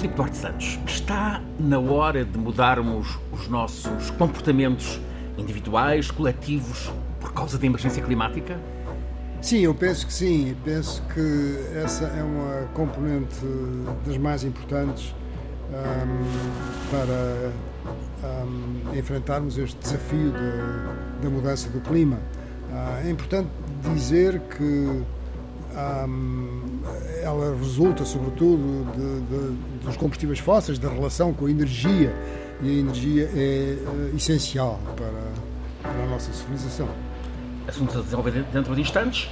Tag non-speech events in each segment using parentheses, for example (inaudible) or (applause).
Filipe Duarte Santos, está na hora de mudarmos os nossos comportamentos individuais, coletivos, por causa da emergência climática? Sim, eu penso que sim. Penso que essa é uma componente das mais importantes um, para um, enfrentarmos este desafio de, da mudança do clima. Uh, é importante dizer que um, ela resulta, sobretudo, de, de, dos combustíveis fósseis, da relação com a energia, e a energia é uh, essencial para, para a nossa civilização. Assuntos a desenvolver dentro de instantes.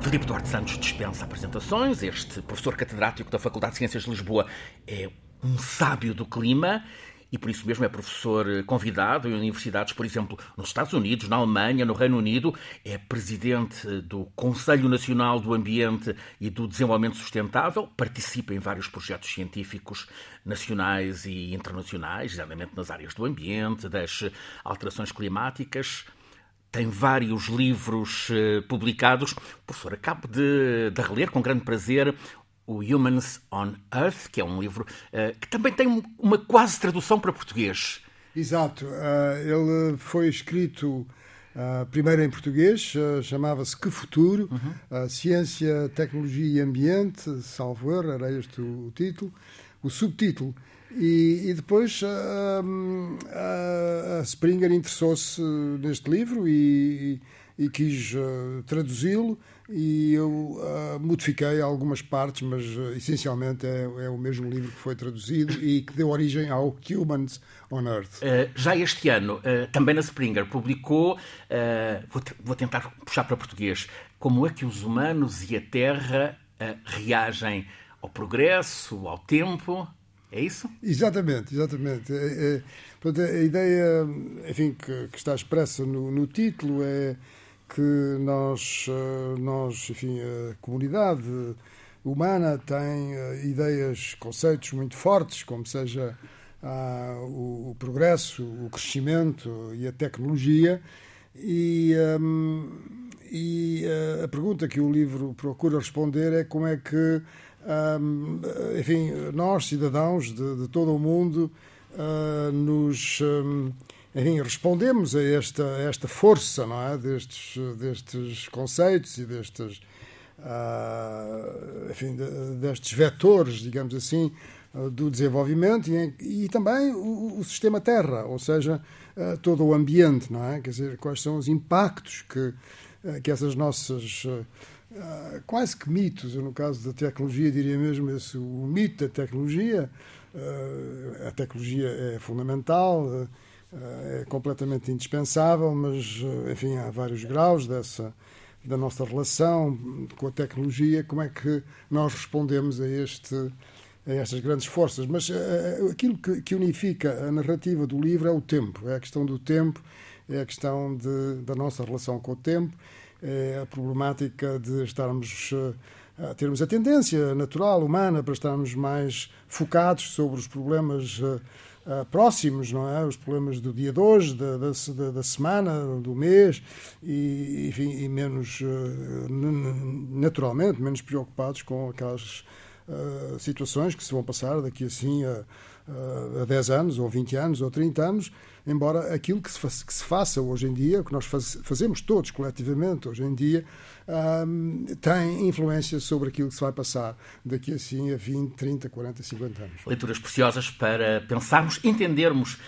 Filipe Duarte Santos dispensa apresentações. Este professor catedrático da Faculdade de Ciências de Lisboa é um sábio do clima e por isso mesmo é professor convidado em universidades, por exemplo, nos Estados Unidos, na Alemanha, no Reino Unido, é presidente do Conselho Nacional do Ambiente e do Desenvolvimento Sustentável, participa em vários projetos científicos nacionais e internacionais, exatamente nas áreas do ambiente, das alterações climáticas. Tem vários livros publicados. Professor, acabo de, de reler com grande prazer o Humans on Earth, que é um livro uh, que também tem uma quase tradução para português. Exato. Uh, ele foi escrito uh, primeiro em português, chamava-se Que Futuro? Uhum. Ciência, Tecnologia e Ambiente, salvo erro, era este o, o título. O subtítulo. E, e depois a Springer interessou-se neste livro e, e quis traduzi-lo e eu uh, modifiquei algumas partes, mas uh, essencialmente é, é, o mesmo livro que foi traduzido e que deu origem ao Humans on Earth. Uh, já este ano, também na Springer, publicou, vou, vou, tentar puxar para português, como é que os humanos e a Terra reagem ao progresso, ao tempo. É isso? Exatamente, exatamente. É, é, portanto, a ideia enfim, que, que está expressa no, no título é que nós, eh, nós, enfim, a comunidade humana tem eh, ideias, conceitos muito fortes, como seja ah, o, o, progresso, o crescimento e a tecnologia. E, um, e uh, a pergunta que o livro procura responder é como é que, um, enfim, nós, cidadãos de, de todo o mundo, uh, nos. Um, enfim, respondemos a esta, esta força não é? destes, destes conceitos e destes, uh, enfim, de, destes vetores, digamos assim, uh, do desenvolvimento e, e também o, o, sistema Terra, ou seja, uh, todo o ambiente, não é? Quer dizer, quais são os impactos que, que essas nossas quase que mitos, no caso da tecnologia diria mesmo esse, o mito da tecnologia, a tecnologia é fundamental, é completamente indispensável, mas, eh, enfim, há vários graus dessa da nossa relação com a tecnologia, como é que nós respondemos a, este, a estas grandes forças. Mas uh, aquilo que, que, unifica a narrativa do livro é o tempo, é a questão do tempo, é a questão de, da nossa relação com o tempo, é a problemática de estarmos. A termos a tendência natural, humana, para estarmos mais focados sobre os problemas uh, próximos, não é? Os problemas do dia de hoje, da, da, da semana, do mês, e, enfim, e menos, uh, naturalmente, menos preocupados com aquelas uh, situações que se vão passar daqui assim a, a 10 anos, ou 20 anos, ou 30 anos, embora aquilo que se, faça, que se faça hoje em dia, que nós faz, fazemos todos coletivamente hoje em dia, um, tem influência sobre aquilo que se vai passar daqui assim a 20, 30, 40, 50 anos. Leituras preciosas para pensarmos, entendermos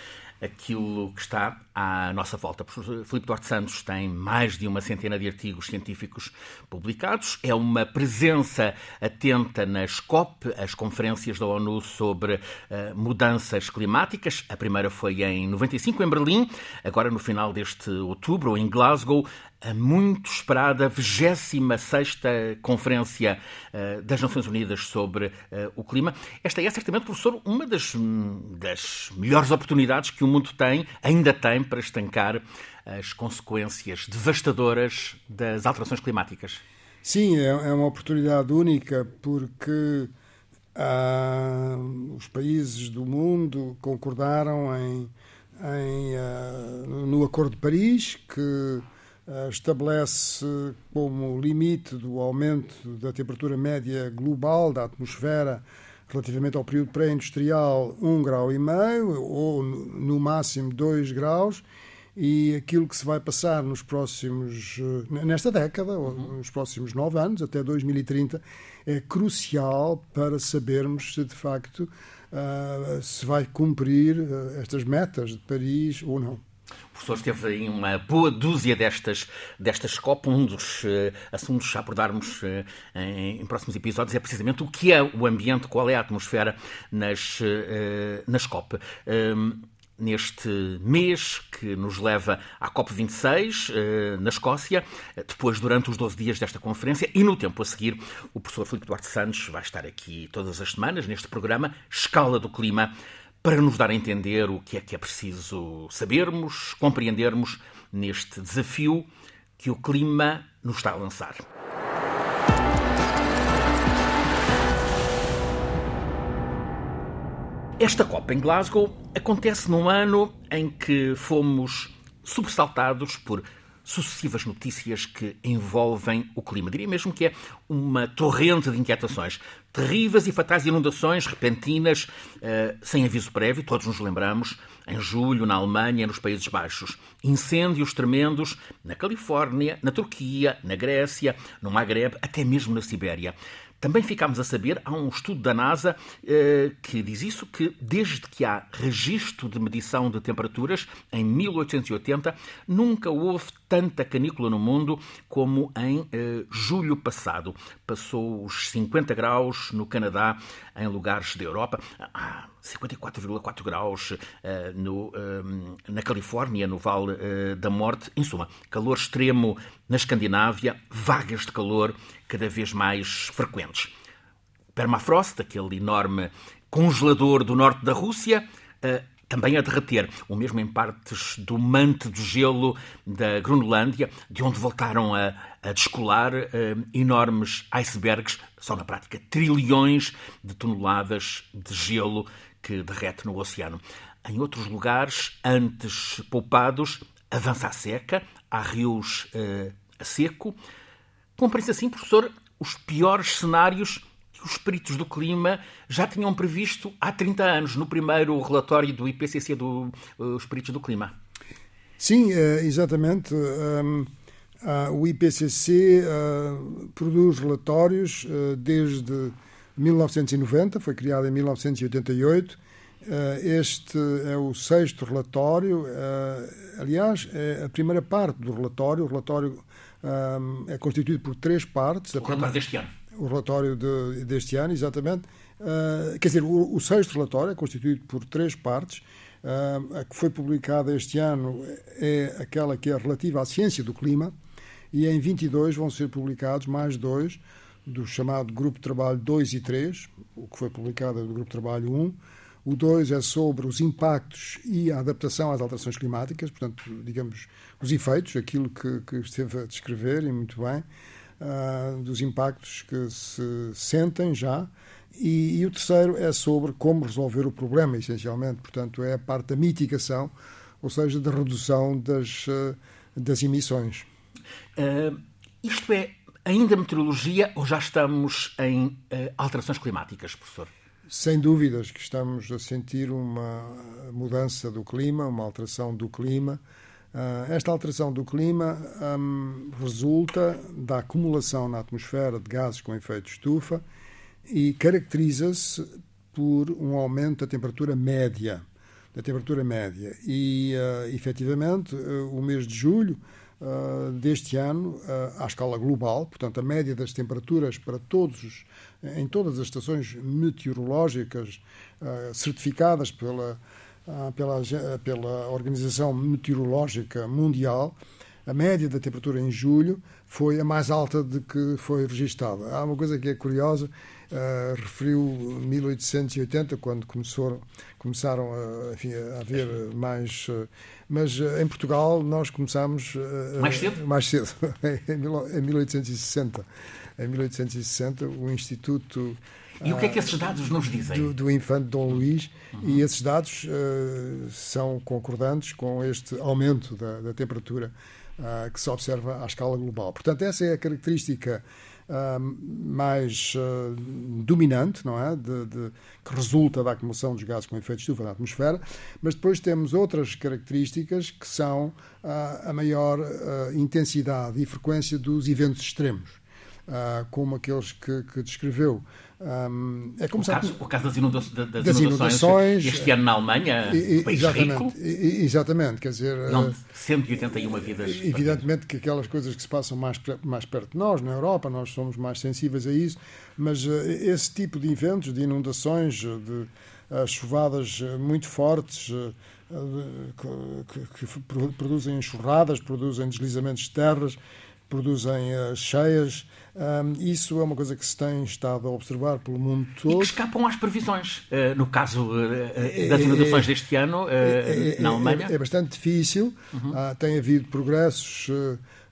aquilo que está à nossa volta. O Filipe Duarte Santos tem mais de uma centena de artigos científicos publicados, é uma presença atenta nas COP, as conferências da ONU sobre uh, mudanças climáticas. A primeira foi em 95 em Berlim, agora no final deste outubro em Glasgow, a muito esperada 26 Conferência uh, das Nações Unidas sobre uh, o Clima. Esta é certamente, professor, uma das, das melhores oportunidades que o mundo tem, ainda tem, para estancar as consequências devastadoras das alterações climáticas. Sim, é, é uma oportunidade única porque ah, os países do mundo concordaram em, em, ah, no Acordo de Paris que estabelece como limite do aumento da temperatura média global da atmosfera relativamente ao período pré-industrial, um grau e meio, ou no máximo dois graus, e aquilo que se vai passar nos próximos, eh, nesta década, ou uhum. nos próximos nove anos, até 2030, é crucial para sabermos se de facto uh, se vai cumprir uh, estas metas de Paris ou não. Professor esteve em uma boa dúzia destas, destas COP. Um dos uh, assuntos a abordarmos uh, em, em, próximos episódios é precisamente o que é o ambiente, qual é a atmosfera nas, uh, nas COP. Ehm, neste mês que nos leva à COP26, na Escócia, depois, durante os 12 dias desta conferência, e no tempo a seguir, o professor Filipe Duarte Santos vai estar aqui todas as semanas neste programa Escala do Clima para nos dar a entender o que é que é preciso sabermos, compreendermos neste desafio que o clima nos está a lançar. Esta Copa em Glasgow acontece num ano em que fomos sobressaltados por sucessivas notícias que envolvem o clima. Diria mesmo que é uma torrente de inquietações. Terríveis e fatais inundações repentinas, uh, sem aviso prévio, todos nos lembramos, em julho, na Alemanha, nos Países Baixos. Incêndios tremendos na Califórnia, na Turquia, na Grécia, no Maghreb, até mesmo na Sibéria. Também ficámos a saber, há um estudo da NASA eh, que diz isso, que desde que há registro de medição de temperaturas, em 1880, nunca houve tanta canícula no mundo como em eh, julho passado. Passou os 50 graus no Canadá, em lugares da Europa. Ah, 54,4 graus uh, no, uh, na Califórnia, no Vale uh, da Morte. Em suma, calor extremo na Escandinávia, vagas de calor cada vez mais frequentes. Permafrost, aquele enorme congelador do norte da Rússia, também a derreter, o mesmo em partes do manto de gelo da Groenlândia, de onde voltaram a, a descolar enormes icebergs, são na prática trilhões de toneladas de gelo que derrete no oceano. Em outros lugares, antes poupados, avança a seca, há rios uh, a seco. Cumprem-se assim, professor, os piores cenários que os peritos do clima já tinham previsto há 30 anos, no primeiro relatório do IPCC dos uh, peritos do clima. Sim, eh, exatamente. Um, o IPCC uh, produz relatórios uh, desde 1990, foi criado em 1988. Eh, este é o sexto relatório. Eh, aliás, é a primeira parte do relatório. O relatório eh, é constituído por três partes. O relatório deste ano. O relatório de, deste ano, exatamente. Quer dizer, o, o sexto relatório é constituído por três partes. A que foi publicada este ano é aquela que é relativa à ciência do clima, e em 22 vão ser publicados mais dois do chamado Grupo de Trabalho 2 e 3, o que foi publicado é do Grupo de Trabalho 1. O 2 é sobre os impactos e a adaptação às alterações climáticas, portanto, digamos, os efeitos, aquilo que, que esteve a descrever, e muito bem, uh, dos impactos que se sentem já. E, e, o terceiro é sobre como resolver o problema, essencialmente. Portanto, é a parte da mitigação, ou seja, da redução das, uh, das emissões. Uh, isto é ainda meteorologia ou já estamos em alterações climáticas, professor? Sem dúvidas que estamos a sentir uma mudança do clima, uma alteração do clima. Uh, esta alteração do clima um, resulta da acumulação na atmosfera de gases com efeito estufa e caracteriza-se por um aumento da temperatura média. Da temperatura média. E, uh, efetivamente, uh, o mês de julho uh, deste ano uh, à escala global, portanto, a média das temperaturas para todos, em todas as estações meteorológicas certificadas pela, pela, pela Organização Meteorológica Mundial, a média da temperatura em julho foi a mais alta de que foi registada. Há uma coisa que é curiosa, uh, referiu 1880, quando começou, começaram a, enfim, a haver mais. Uh, mas uh, em Portugal nós começámos. mais cedo? Mais cedo, (laughs) em 1860. Em 1860, o Instituto E o que é que esses dados nos dizem? Do, do infante Dom Luís, uhum. e esses dados uh, são concordantes com este aumento da, da temperatura uh, que se observa à escala global. Portanto, essa é a característica uh, mais dominante, não é? De, de, que resulta da acumulação dos gases com efeito de estufa na atmosfera, mas depois temos outras características que são a maior intensidade e frequência dos eventos extremos. Uh, como aqueles que, que descreveu. Um, é como o, caso, o caso das, inunda das, das inundações, este ano na Alemanha, e, país exatamente, rico. Exatamente, quer dizer... Não, 181 vidas. Evidentemente que aquelas coisas que se passam mais, mais perto de nós, na Europa, nós somos mais sensíveis a isso, mas uh, esse tipo de eventos, de inundações, de uh, chuvadas muito fortes, uh, que, que, que, produzem enxurradas, produzem deslizamentos de terras, produzem cheias um, isso é uma coisa que se tem estado a observar pelo mundo todo. E que escapam às previsões. Uh, no caso uh, das inundações é, deste ano, é, é, na Alemanha. É, bastante difícil. Uhum. Uh, tem havido progressos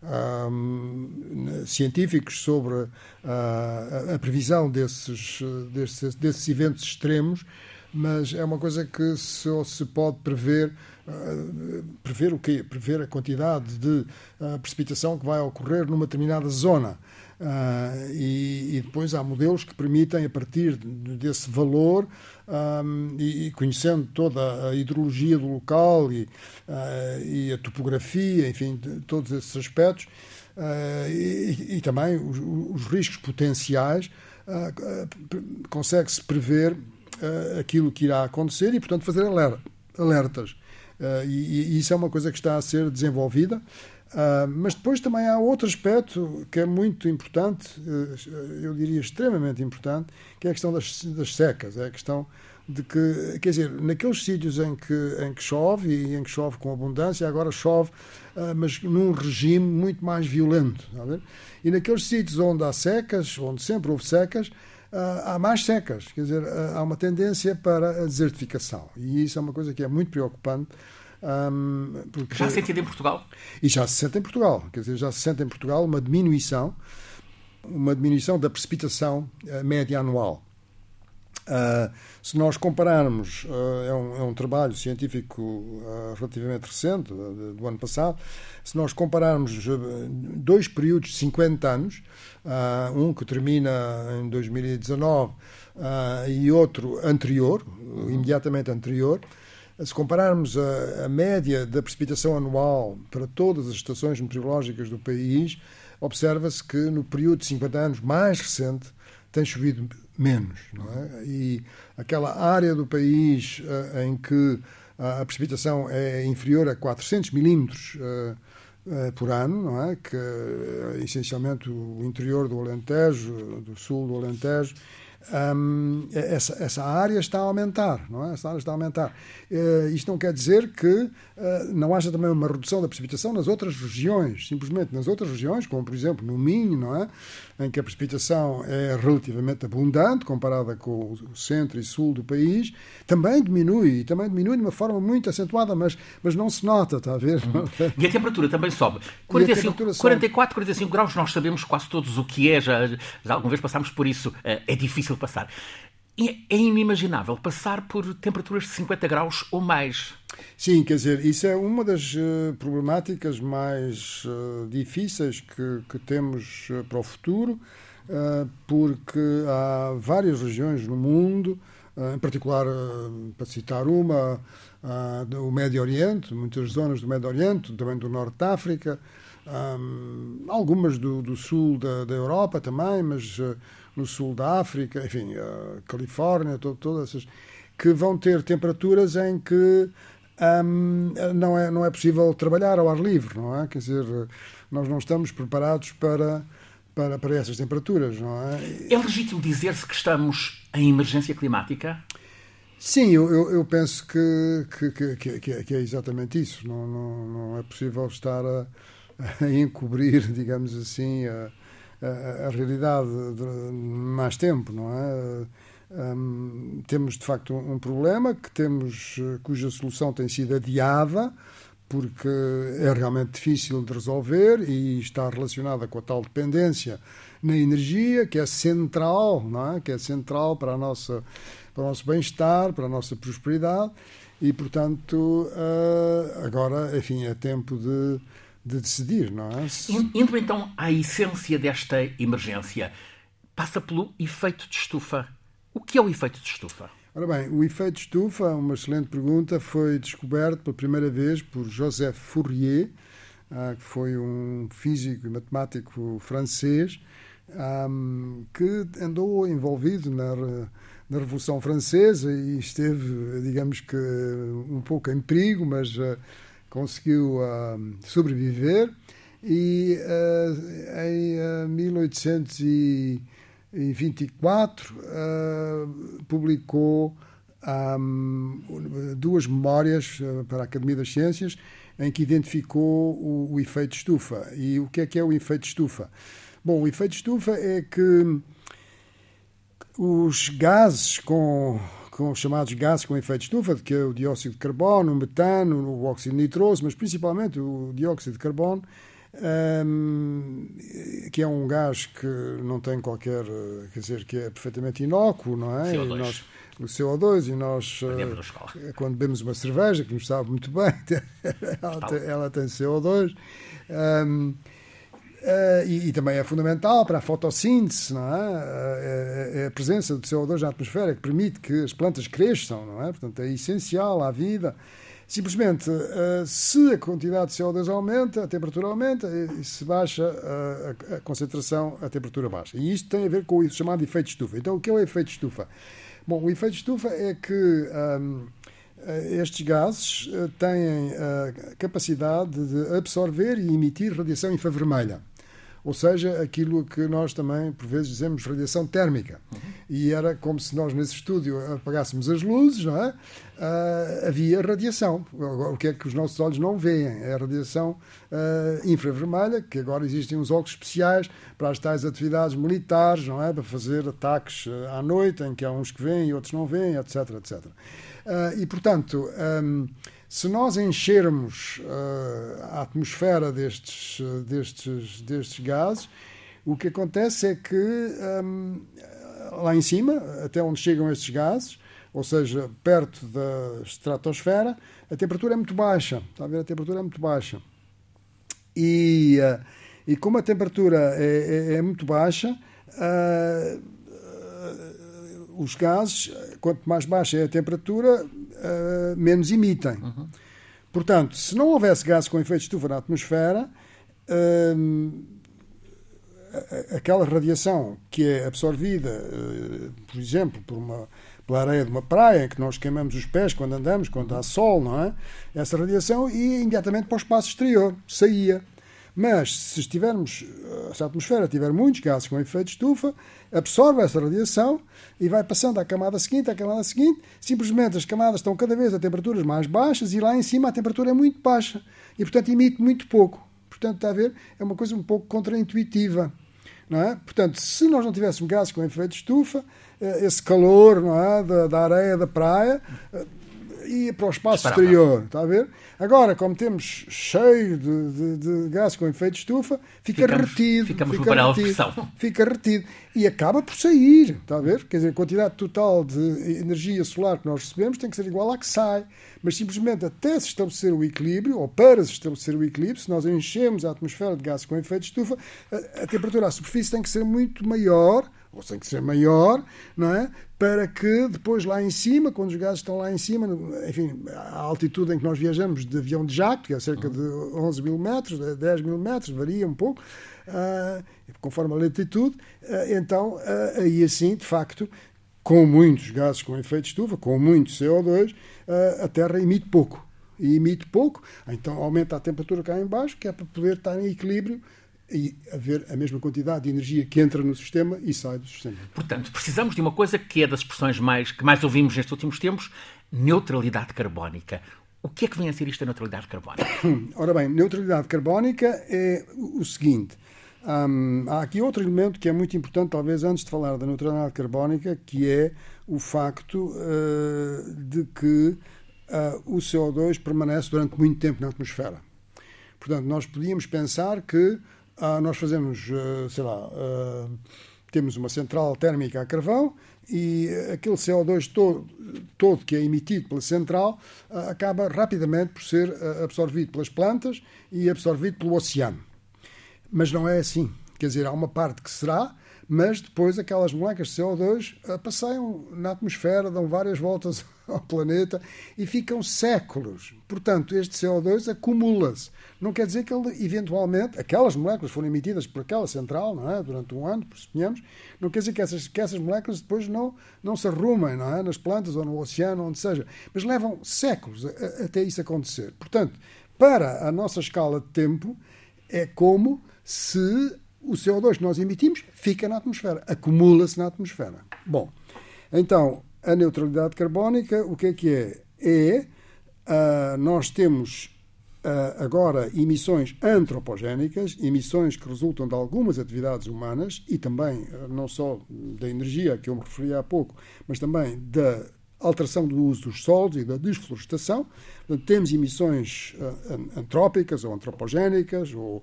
um, científicos sobre a previsão desses, desses, desses eventos extremos, mas é uma coisa que só se pode prever prever o quê? Prever a quantidade de precipitação que vai ocorrer numa determinada zona. Uh, e, e, depois há modelos que permitem, a partir desse valor um, e, e, conhecendo toda a hidrologia do local e, uh, e a topografia, enfim, todos esses aspectos, uh, e, e, também os, os riscos potenciais, consegue-se prever aquilo que irá acontecer e, portanto, fazer alertas. E, isso é uma coisa que está a ser desenvolvida. Uh, mas depois também há outro aspecto que é muito importante, eh, eu diria extremamente importante, que é a questão das, das secas. É a questão de que, quer dizer, naqueles sítios em que, em que chove e em que chove com abundância, agora chove, uh, mas num regime muito mais violento. E naqueles sítios onde há secas, onde sempre houve secas, há mais secas. Quer dizer, há uma tendência para a desertificação. E isso é uma coisa que é muito preocupante um, porque... Já se sente em Portugal? E já se sente em Portugal. Quer dizer, já se sente em Portugal uma diminuição, uma diminuição da precipitação uh, média anual. Uh, se nós compararmos, uh, é, um, é, um, trabalho científico uh, relativamente recente, do ano passado, se nós compararmos dois períodos de 50 anos, um que termina em 2019 e outro anterior, imediatamente anterior, se compararmos a, a, média da precipitação anual para todas as estações meteorológicas do país, observa-se que no período de 50 anos mais recente tem chovido menos. Não é? E aquela área do país uh, em que a precipitação é inferior a 400 milímetros uh, uh, por ano, não é? que é essencialmente o interior do Alentejo, do sul do Alentejo, um, essa, essa área está a aumentar, não é? Essa área está a aumentar. Uh, isto não quer dizer que uh, não haja também uma redução da precipitação nas outras regiões, simplesmente nas outras regiões, como por exemplo no Minho, não é? Em que a precipitação é relativamente abundante comparada com o centro e sul do país, também diminui, e também diminui de uma forma muito acentuada, mas, mas não se nota, está a ver? Uhum. E a temperatura também sobe. 45, 44, 45 graus, nós sabemos quase todos o que é, já, já alguma vez passámos por isso, uh, é difícil passar. É inimaginável passar por temperaturas de 50 graus ou mais. Sim, quer dizer, isso é uma das uh, problemáticas mais uh, difíceis que, que temos uh, para o futuro, porque há várias regiões no mundo, em particular, para citar uma, o Médio Oriente, muitas zonas do Médio Oriente, também do Norte da África, um, algumas do, do sul da, da, Europa também, mas no sul da África, enfim, a Califórnia, todo, todas essas, que vão ter temperaturas em que um, não, é, não é possível trabalhar ao ar livre, não é? Quer dizer, nós não estamos preparados para, para, para essas temperaturas, não é? É legítimo dizer-se que estamos em emergência climática? Sim, eu, eu, eu penso que, que, que, que, é, que é exatamente isso. Não, não, não é possível estar a, a encobrir, (laughs) digamos assim, a, a, realidade de mais tempo, não é? Um, temos de facto um, problema que temos, cuja solução tem sido adiada porque é realmente difícil de resolver e está relacionada com a tal dependência na energia, que é central, não é? que é central para, a nossa, para o nosso bem-estar, para a nossa prosperidade, e, portanto, uh, agora, enfim, é tempo de, de decidir, não é? Indo então à essência desta emergência, passa pelo efeito de estufa. O que é o efeito de estufa? Ora bem, o efeito de estufa, uma excelente pergunta, foi descoberto pela primeira vez por Joseph Fourier, uh, que foi um físico e matemático francês, um, que andou envolvido na, na Revolução Francesa e esteve, digamos que, um pouco em perigo, mas uh, conseguiu uh, sobreviver. E uh, em 1824 publicou um, duas memórias para a Academia das Ciências em que identificou o, o efeito estufa. E o que é que é o efeito estufa? Bom, o efeito estufa é que os gases com, com chamados gases com efeito estufa, que é o dióxido de carbono, o metano, o óxido nitroso, mas principalmente o dióxido de carbono, um, que é um gás que não tem qualquer, quer dizer, que é perfeitamente inócuo, não é? CO2. Nós, o CO2 e nós, uh, quando bebemos uma cerveja, que nos sabe muito bem, (laughs) ela, tem, ela tem CO2. Um, Uh, e, e, também é fundamental para a fotossíntese, não é? Uh, é? a presença do CO2 na atmosfera que permite que as plantas cresçam, não é? Portanto, é essencial à vida. Simplesmente, uh, se a quantidade de CO2 aumenta, a temperatura aumenta, e, e se baixa a, a, concentração, a temperatura baixa. E isto tem a ver com o chamado efeito estufa. Então, o que é o efeito estufa? Bom, o efeito estufa é que. Um, estes gases têm a capacidade de absorver e emitir radiação infravermelha ou seja, aquilo que nós também, por vezes, dizemos radiação térmica. Uhum. E era como se nós, nesse estúdio, apagássemos as luzes, não é? Uh, havia radiação. O que é que os nossos olhos não veem? É a radiação uh, infravermelha, que agora existem uns óculos especiais para as tais atividades militares, não é? Para fazer ataques ah, à noite, em que há uns que veem e outros não veem, etc, etc. Uh, e, portanto... Um, se nós enchermos uh, a atmosfera destes, destes, destes gases, o que acontece é que um, lá em cima, até onde chegam estes gases, ou seja, perto da estratosfera, a temperatura é muito baixa. Está a ver? A temperatura é muito baixa. E, uh, e como a temperatura é, é, é muito baixa, uh, os gases, quanto mais baixa é a temperatura, uh, menos emitem. Uhum. Portanto, se não houvesse gases com efeito estufa na atmosfera, uh, aquela radiação que é absorvida, uh, por exemplo, por uma, pela areia de uma praia, em que nós queimamos os pés quando andamos, quando há sol, não é? Essa radiação ia imediatamente para o espaço exterior, saía. Mas se estivermos, se a atmosfera tiver muitos gases com efeito de estufa, absorve essa radiação e vai passando à camada seguinte, à camada seguinte. Simplesmente as camadas estão cada vez a temperaturas mais baixas e lá em cima a temperatura é muito baixa e, portanto, emite muito pouco. Portanto, está a ver? É uma coisa um pouco contraintuitiva. Não é? Portanto, se nós não tivéssemos gases com efeito de estufa, eh, esse calor não é? da, da areia da praia eh, ia para o espaço exterior, está a ver? Agora, como temos cheio de, de, de gás com efeito de estufa, fica ficamos, retido. Ficamos fica retido, (laughs) Fica retido. E acaba por sair, está a ver? Quer dizer, a quantidade total de energia solar que nós recebemos tem que ser igual à que sai. Mas simplesmente até se estabelecer o equilíbrio, ou para se estabelecer o equilíbrio, se nós enchemos a atmosfera de gás com efeito de estufa, a, a temperatura à superfície tem que ser muito maior ou tem que ser maior, não é? Para que depois lá em cima, quando os gases estão lá em cima, enfim, a altitude em que nós viajamos de avião de jato, que é cerca de 11 mil metros, 10 mil metros, varia um pouco, uh, conforme a latitude, uh, então uh, aí assim, de facto, com muitos gases com efeito de estufa, com muito CO2, a Terra emite pouco. E emite pouco, então aumenta a temperatura cá em baixo, que é para poder estar em equilíbrio e haver a mesma quantidade de energia que entra no sistema e sai do sistema. Portanto, precisamos de uma coisa que é das expressões mais, que mais ouvimos nestes últimos tempos, neutralidade carbónica. O que é que vem a ser isto a neutralidade carbónica? (coughs) Ora bem, neutralidade carbónica é o seguinte. Hum, há aqui outro elemento que é muito importante, talvez antes de falar da neutralidade carbónica, que é o facto uh, de que o CO2 permanece durante muito tempo na atmosfera. Portanto, nós podíamos pensar que nós fazemos, sei lá, temos uma central térmica a carvão e aquele CO2 todo, todo que é emitido pela central acaba rapidamente por ser absorvido pelas plantas e absorvido pelo oceano. Mas não é assim. Quer dizer, há uma parte que será, mas depois aquelas moléculas de CO2 passeiam na atmosfera, dão várias voltas (laughs) ao planeta e ficam séculos. Portanto, este CO2 acumula-se. Não quer dizer que ele, eventualmente, aquelas moléculas foram emitidas por aquela central não é? durante um ano, suponhamos, não quer dizer que essas, que essas moléculas depois não, não se arrumem não é? nas plantas ou no oceano, onde seja. Mas levam séculos a, a, até isso acontecer. Portanto, para a nossa escala de tempo, é como se o CO2 que nós emitimos fica na atmosfera, acumula-se na atmosfera. Bom, então, a neutralidade carbónica, o que é que é? É, uh, nós temos uh, agora emissões antropogénicas, emissões que resultam de algumas atividades humanas e também, uh, não só da energia que eu me referi há pouco, mas também da alteração do uso dos solos e da desflorestação. Portanto, temos emissões antrópicas ou antropogénicas ou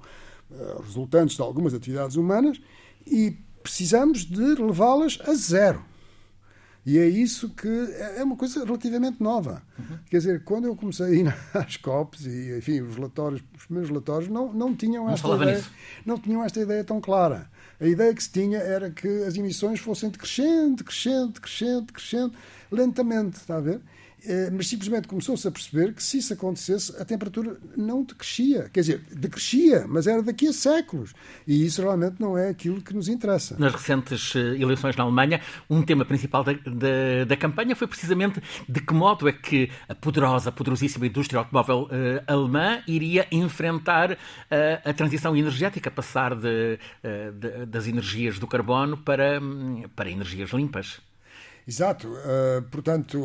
resultantes de algumas atividades humanas e precisamos de levá-las a zero. E é isso que é, é uma coisa relativamente nova. Uhum. Quer dizer, quando eu comecei a ir às COPs e, enfim, os relatórios, os primeiros relatórios não, não tinham esta ideia, não tinham esta ideia tão clara. A ideia que se tinha era que as emissões fossem decrescente, crescente, crescente, crescente, lentamente, está a ver? Eh, mas simplesmente começou-se a perceber que se isso acontecesse, a temperatura não decrescia. Quer dizer, decrescia, mas era daqui a séculos. E isso realmente não é aquilo que nos interessa. Nas recentes eh, eleições na Alemanha, um tema principal da, da, da campanha foi precisamente de que modo é que a poderosa, poderosíssima indústria automóvel uh, alemã iria enfrentar uh, a transição energética, passar de, uh, de, das energias do carbono para, hum, para energias limpas. Exato. portanto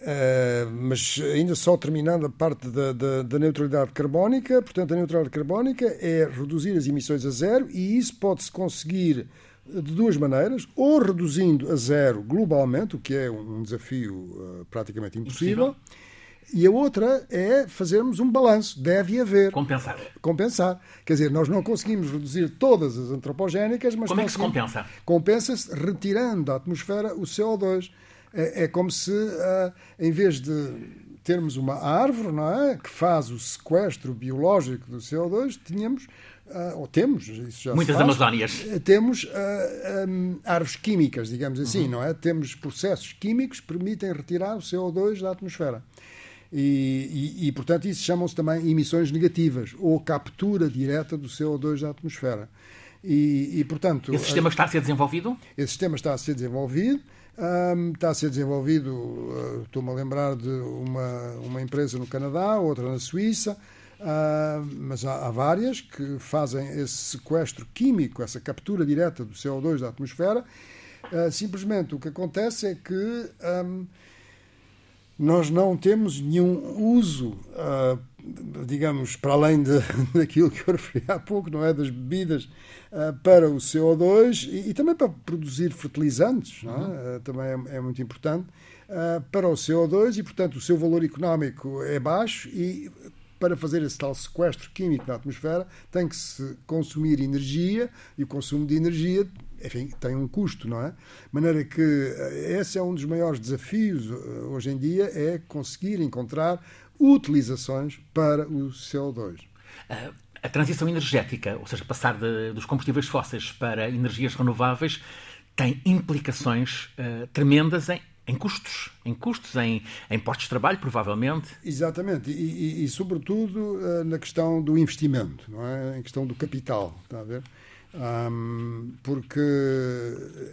Uh, mas ainda só terminando a parte da, da, da, neutralidade carbónica, portanto, a neutralidade carbónica é reduzir as emissões a zero e isso pode-se conseguir de duas maneiras, ou reduzindo a zero globalmente, o que é um desafio uh, praticamente impossível, impossível, e a outra é fazermos um balanço. Deve haver. Compensar. Compensar. Quer dizer, nós não conseguimos reduzir todas as antropogénicas, mas. Como é que se compensa? Compensa-se retirando da atmosfera o CO2. É, é como se, uh, em vez de termos uma árvore não é, que faz o sequestro biológico do CO2, tínhamos, uh, ou temos, isso já Muitas Amazónias. Eh, temos uh, um, árvores químicas, digamos assim, uhum. não é? Temos processos químicos que permitem retirar o CO2 da atmosfera. E, e, e portanto, isso chamam-se também emissões negativas, ou captura direta do CO2 da atmosfera. E, e portanto... Esse sistema está a ser desenvolvido? Esse sistema está a ser desenvolvido. Um, está a ser desenvolvido, uh, estou-me a lembrar de uma, uma empresa no Canadá, outra na Suíça, uh, mas há, há, várias que fazem esse sequestro químico, essa captura direta do CO2 da atmosfera. Uh, simplesmente o que acontece é que um, nós não temos nenhum uso digamos, para além de, (laughs) daquilo que eu referi há pouco, não é? Das bebidas uh, para o CO2 e, e, também para produzir fertilizantes, é? Uh, também é, é, muito importante, uh, para o CO2 e, portanto, o seu valor económico é baixo e para fazer esse tal sequestro químico na atmosfera tem que se consumir energia e o consumo de energia enfim, tem um custo, não é? De maneira que esse é um dos maiores desafios hoje em dia, é conseguir encontrar utilizações para o CO2. A transição energética, ou seja, passar de, dos combustíveis fósseis para energias renováveis, tem implicações uh, tremendas em, em custos, em custos, em, em postos de trabalho, provavelmente. Exatamente, e, e, e sobretudo uh, na questão do investimento, não é? em questão do capital, está a ver? Um, porque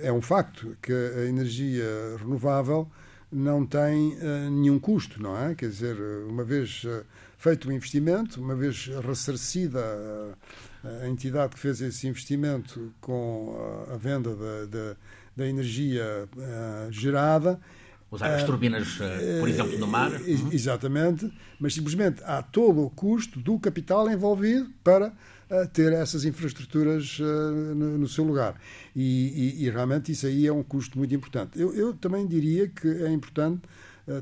é um facto que a energia renovável não tem uh, nenhum custo, não é? Quer dizer, uma vez uh, feito o investimento, uma vez ressarcida uh, a entidade que fez esse investimento com a venda da, da, da energia gerada. Usar as turbinas, por exemplo, no mar. Exatamente, mas simplesmente há todo o custo do capital envolvido para ter essas infraestruturas no, no, seu lugar. E, e, e, realmente isso aí é um custo muito importante. Eu, eu também diria que é importante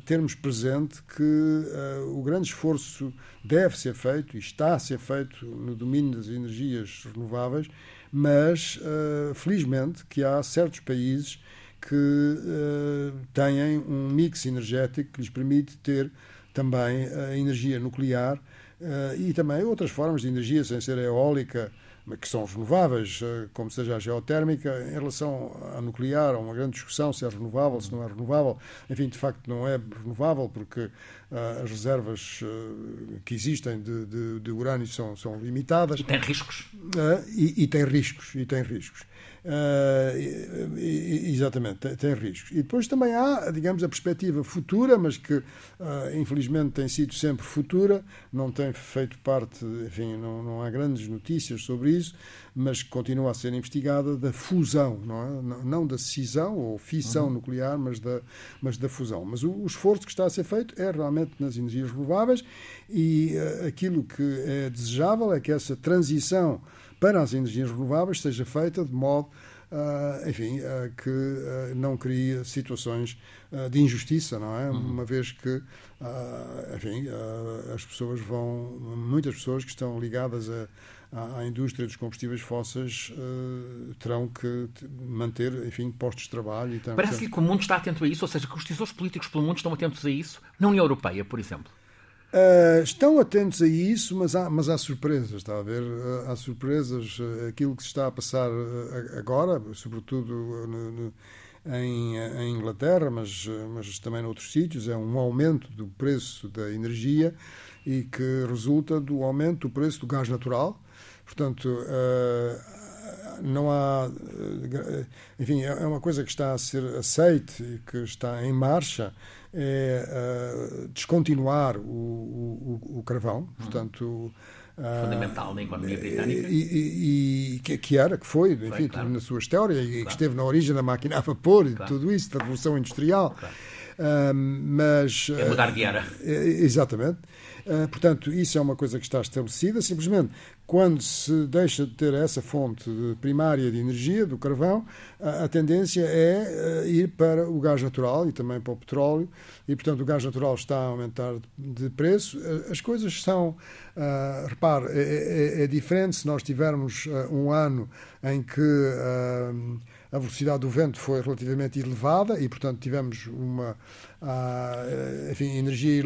termos presente que uh, o grande esforço deve ser feito e está a ser feito no domínio das energias renováveis, mas uh, felizmente que há certos países que uh, têm um mix energético que lhes permite ter também a energia nuclear e também outras formas de energia, sem ser eólica, que são renováveis, eh, como seja a geotérmica, em relação à nuclear, há uma grande discussão se é renovável, se não é renovável. Enfim, de facto, não é renovável porque uh, as reservas uh, que existem de, de, de, urânio são, são limitadas. E tem riscos. Uh, e, e, tem riscos, e tem riscos. Uh, exatamente, tem, tem, riscos. E depois também há, digamos, a perspectiva futura, mas que uh, infelizmente tem sido sempre futura, não tem feito parte, enfim, não, não há grandes notícias sobre isso, mas continua a ser investigada da fusão, não, é? não da cisão ou fissão uhum. nuclear, mas da, mas da fusão. Mas o, o, esforço que está a ser feito é realmente nas energias renováveis e uh, aquilo que é desejável é que essa transição para as energias renováveis seja feita de modo Uh, enfim, uh, que uh, não crie situações de injustiça, não é? Uhum. Uma vez que, enfim, as pessoas vão, muitas pessoas que estão ligadas a, à indústria dos combustíveis fósseis terão que manter, enfim, postos de trabalho. Parece-lhe que o mundo está atento a isso, ou seja, que os decisores políticos pelo mundo estão atentos a isso, na União Europeia, por exemplo. Uh, estão atentos a isso, mas há, mas há surpresas, está a ver? Uh, há surpresas. Uh, aquilo que se está a passar agora, sobretudo no, no, em, em, Inglaterra, mas, mas também noutros sítios, é um aumento do preço da energia e que resulta do aumento do preço do gás natural. Portanto, não há. Enfim, é, é uma coisa que está a ser aceite e que está em marcha é uh, descontinuar o, o, o carvão, uhum. portanto. Uh, Fundamental na economia britânica. E, e, e que, era, que foi, enfim, foi, claro. na sua história, e claro. que esteve na origem da máquina a vapor e claro. tudo isso, da Revolução Industrial. Uh, mas. É mudar de era. exatamente. Uh, portanto, isso é uma coisa que está estabelecida. Simplesmente, quando se deixa de ter essa fonte primária de energia, do carvão, a, tendência é uh, ir para o gás natural e também para o petróleo. E, portanto, o gás natural está a aumentar de, preço. Uh, as coisas são. repare, é, é, é, diferente se nós tivermos um ano em que a velocidade do vento foi relativamente elevada e, portanto, tivemos uma enfim, energia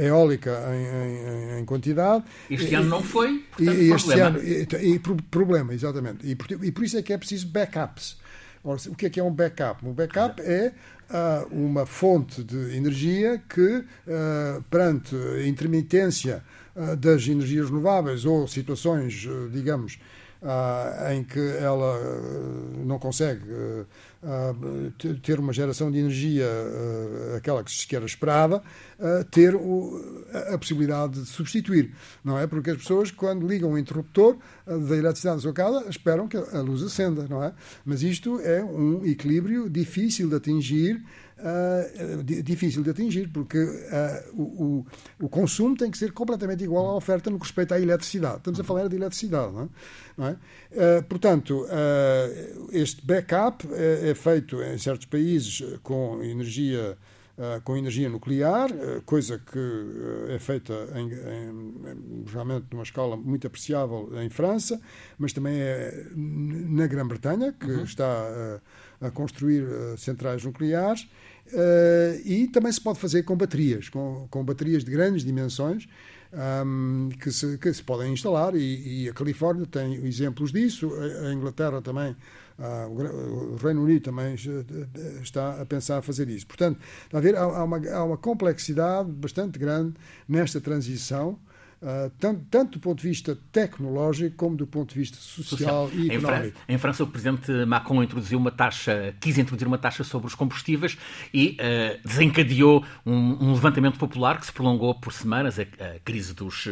eólica em, em, em quantidade. Este e, ano não foi, portanto, e, este problema. Ano, e, e, problema, exatamente. E por, e por isso é que é preciso backups. Ora, o que é que é um backup? Um backup é uh, uma fonte de energia que, uh, perante intermitência uh, das energias renováveis ou situações, digamos, uh, em que ela uh, não consegue uh, ter uma geração de energia, aquela que se era esperada, ter o, a possibilidade de substituir. Não é? Porque as pessoas, quando ligam o interruptor da eletricidade na sua casa, esperam que a luz acenda, não é? Mas isto é um equilíbrio difícil de atingir uh, difícil de atingir, porque uh, o, o, consumo tem que ser completamente igual à oferta no que respeita à eletricidade. Estamos a falar de eletricidade, não é? Não é? Uh, portanto, este backup é, é, feito em certos países com energia com energia nuclear, coisa que é feita em, em, realmente numa escala muito apreciável em França, mas também é na Grã-Bretanha, que uhum. está a construir centrais nucleares. Uh, e também se pode fazer com baterias, com, com baterias de grandes dimensões um, que, se, que se podem instalar e, e, a Califórnia tem exemplos disso, a, a Inglaterra também, uh, o, Reino Unido também está a pensar a fazer isso. Portanto, a ver, há, há, uma, há uma complexidade bastante grande nesta transição Uh, tanto, tanto, do ponto de vista tecnológico como do ponto de vista social, social. e económico. Em França, em França, o presidente Macron introduziu uma taxa, quis introduzir uma taxa sobre os combustíveis e uh, desencadeou um, um, levantamento popular que se prolongou por semanas, a, a crise dos,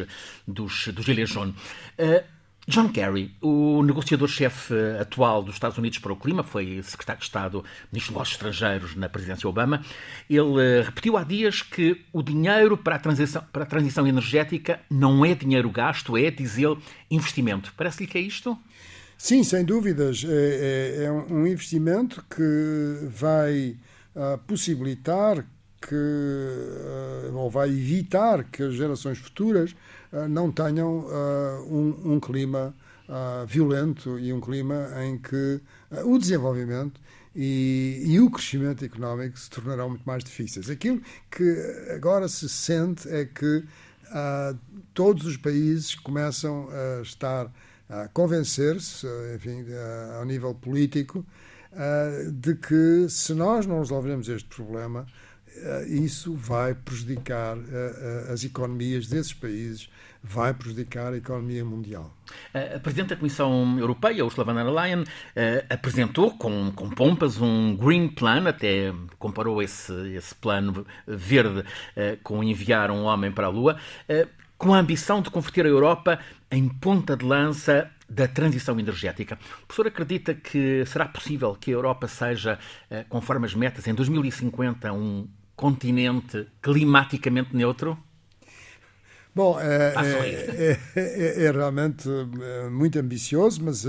dos, dos Gilets jaunes. Uh, John Kerry, o negociador-chefe atual dos Estados Unidos para o clima, foi secretário de Estado, ministro dos Negócios Estrangeiros na presidência Obama, ele eh, repetiu há dias que o dinheiro para a transição, para a transição energética não é dinheiro gasto, é, diz ele, investimento. Parece-lhe que é isto? Sim, sem dúvidas. É, é, é um investimento que vai uh, possibilitar que, ou vai evitar que as gerações futuras não tenham um, um clima violento e um clima em que o desenvolvimento e, e, o crescimento económico se tornarão muito mais difíceis. Aquilo que agora se sente é que todos os países começam a estar a convencer-se, enfim, ao nível político, de que se nós não resolvermos este problema, isso vai prejudicar as economias desses países vai prejudicar a economia mundial. A Presidente da Comissão Europeia, Ursula von der Leyen, eh, apresentou com, com pompas um Green Plan, até comparou esse, esse plano verde eh, com enviar um homem para a Lua, eh, com a ambição de converter a Europa em ponta de lança da transição energética. O professor acredita que será possível que a Europa seja, conforme as metas, em 2050, um continente climaticamente neutro? Bom, é, é, é, é, realmente muito ambicioso, mas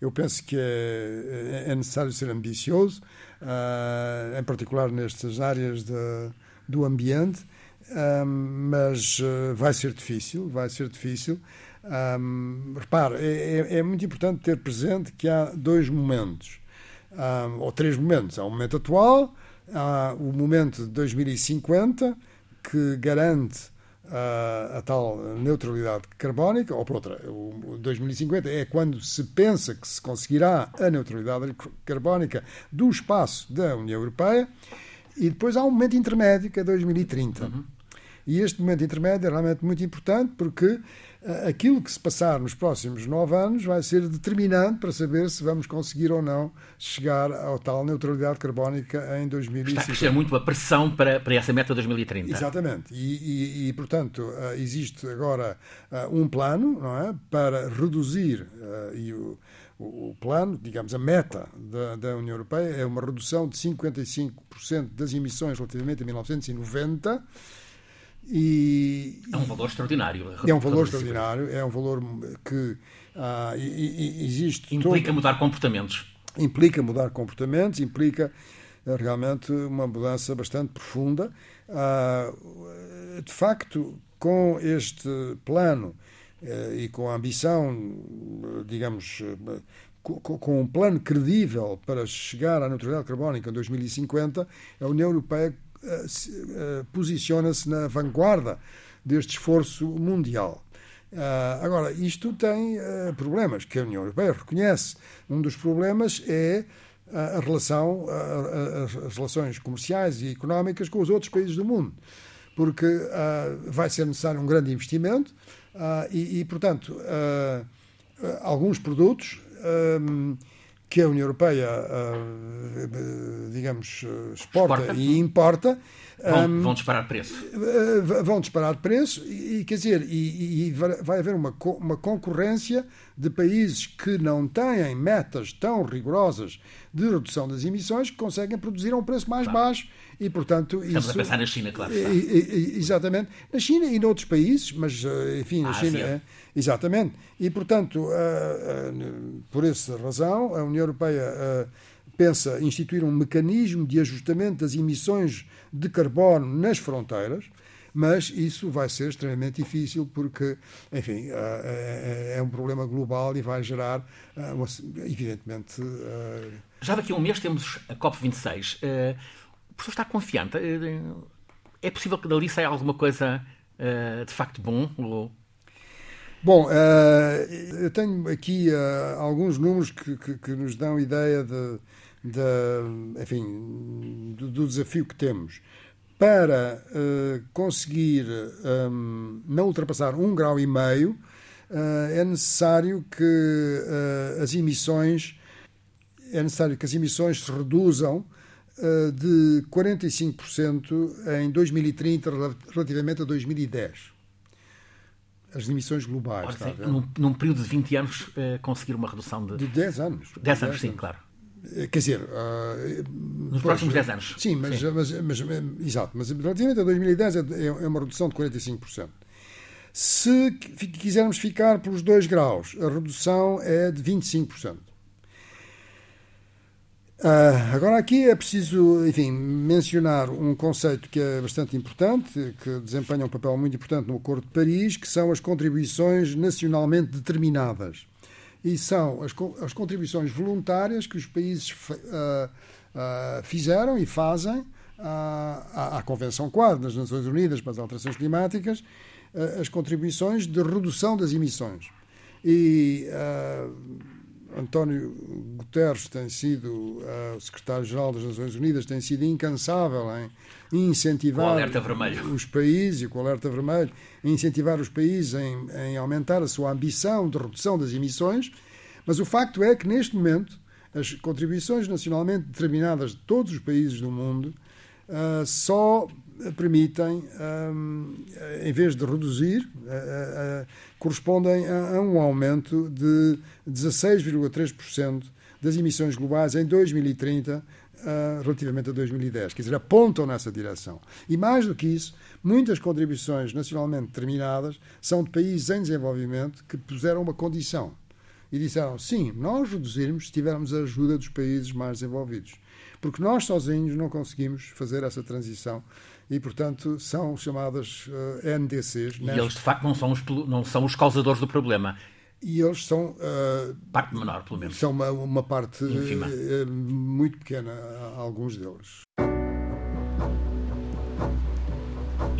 eu penso que é, necessário ser ambicioso, em particular nestas áreas de, do ambiente, mas vai ser difícil, vai ser difícil. Repare, é, é, muito importante ter presente que há dois momentos, ou três momentos. Há o momento atual, há o momento de 2050, que garante a, a, tal neutralidade carbónica, ou por outra, o 2050 é quando se pensa que se conseguirá a neutralidade carbónica do espaço da União Europeia, e depois há um momento intermédio que é 2030. Uhum. E este momento intermédio é realmente muito importante porque aquilo que se passar nos próximos nove anos vai ser determinante para saber se vamos conseguir ou não chegar à tal neutralidade carbónica em 2050. Está a crescer muito a pressão para, para essa meta 2030. Exatamente. E, e, e portanto, eh, existe agora eh, um plano não é, para reduzir eh, e o, o plano, digamos, a meta da, da, União Europeia é uma redução de 55% das emissões relativamente a 1990 e, é um valor extraordinário. É um valor extraordinário, é um valor que ah, e, e existe. Implica todo, mudar comportamentos. Implica mudar comportamentos, implica eh, realmente uma mudança bastante profunda. Ah, de facto, com este plano eh, e com a ambição, digamos, com um plano credível para chegar à neutralidade carbónica em 2050, a União Europeia eh, eh, posiciona-se na vanguarda deste esforço mundial. Uh, agora, isto tem problemas que a União Europeia reconhece. Um dos problemas é a relação, as relações comerciais e económicas com os outros países do mundo, porque vai ser necessário um grande investimento e, portanto, alguns produtos que a União Europeia, uh, digamos, exporta, exporta, e importa. Vão, um, vão disparar preço. Uh, vão disparar preço e, quer dizer, e, e, vai haver uma, uma concorrência de países que não têm metas tão rigorosas de redução das emissões que conseguem produzir a um preço mais claro. baixo e, portanto, Estamos isso... a pensar na China, claro. Exatamente. Na China e noutros países, mas, eh, enfim, na China... É, exatamente. E, portanto, por essa razão, a União Europeia pensa instituir um mecanismo de ajustamento das emissões de carbono nas fronteiras, mas isso vai ser extremamente difícil porque, enfim, é um problema global e vai gerar, evidentemente. Já daqui a um mês temos a COP26 professor está confiante? Eh, é possível que dali saia alguma coisa uh, de facto bom? Ou... Bom, uh, eu tenho aqui uh, alguns números que, que, que, nos dão ideia de, de enfim, do, do, desafio que temos. Para conseguir um, não ultrapassar um grau e meio, é necessário que as emissões é necessário que as emissões se reduzam de 45% em 2030 relativamente a 2010. As emissões globais. Ora, sim, num, num, período de 20 anos, uh, conseguir uma redução de. De 10 anos. 10, 10 anos, sim, anos. claro. Eh, quer dizer. Uh, Nos pois, próximos 10 anos. Sim, mas, sim. Mas, mas, mas, exato. Mas relativamente a 2010 é, é, é uma redução de 45%. Se quisermos ficar pelos 2 graus, a redução é de 25%. Uh, agora aqui é preciso, enfim, mencionar um conceito que é bastante importante, que desempenha um papel muito importante no Acordo de Paris, que são as contribuições nacionalmente determinadas. E são as, as contribuições voluntárias que os países uh, uh, fizeram e fazem à, à, Convenção Quadro das Nações Unidas para as Alterações Climáticas, as contribuições de redução das emissões. E António Guterres tem sido, uh, secretário-geral das Nações Unidas, tem sido incansável em incentivar os países, com o alerta vermelho, em incentivar os países em, em aumentar a sua ambição de redução das emissões, mas o facto é que, neste momento, as contribuições nacionalmente determinadas de todos os países do mundo uh, só permitem, um, em vez de reduzir, uh, uh, correspondem a, a, um aumento de 16,3% das emissões globais em 2030 uh, relativamente a 2010. Quer dizer, apontam nessa direção. E mais do que isso, muitas contribuições nacionalmente determinadas são de países em desenvolvimento que puseram uma condição e disseram: sim, nós reduzirmos se tivermos a ajuda dos países mais desenvolvidos. Porque nós sozinhos não conseguimos fazer essa transição e, portanto, são chamadas uh, eh, NDCs. E eles, de facto, não são, os, não são os causadores do problema. E eles são. Uh, parte menor, pelo menos. São uma, uma parte uh, muito pequena, alguns deles.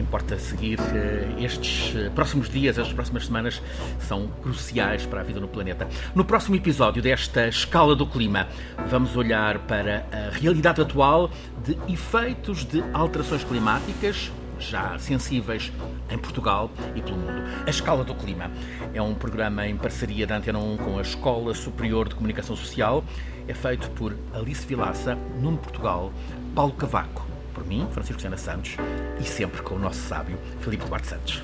Importa seguir. Eh, estes eh, próximos dias, estas próximas semanas são cruciais para a vida no planeta. No próximo episódio desta escala do clima, vamos olhar para a realidade atual de efeitos de alterações climáticas já sensíveis em Portugal e pelo mundo. A Escala do Clima é um programa em parceria da Antena 1 com a Escola Superior de Comunicação Social. É feito por Alice Vilaça, Nuno Portugal, Paulo Cavaco por mim, Francisco Sena Santos, e sempre com o nosso sábio, Filipe Duarte Santos.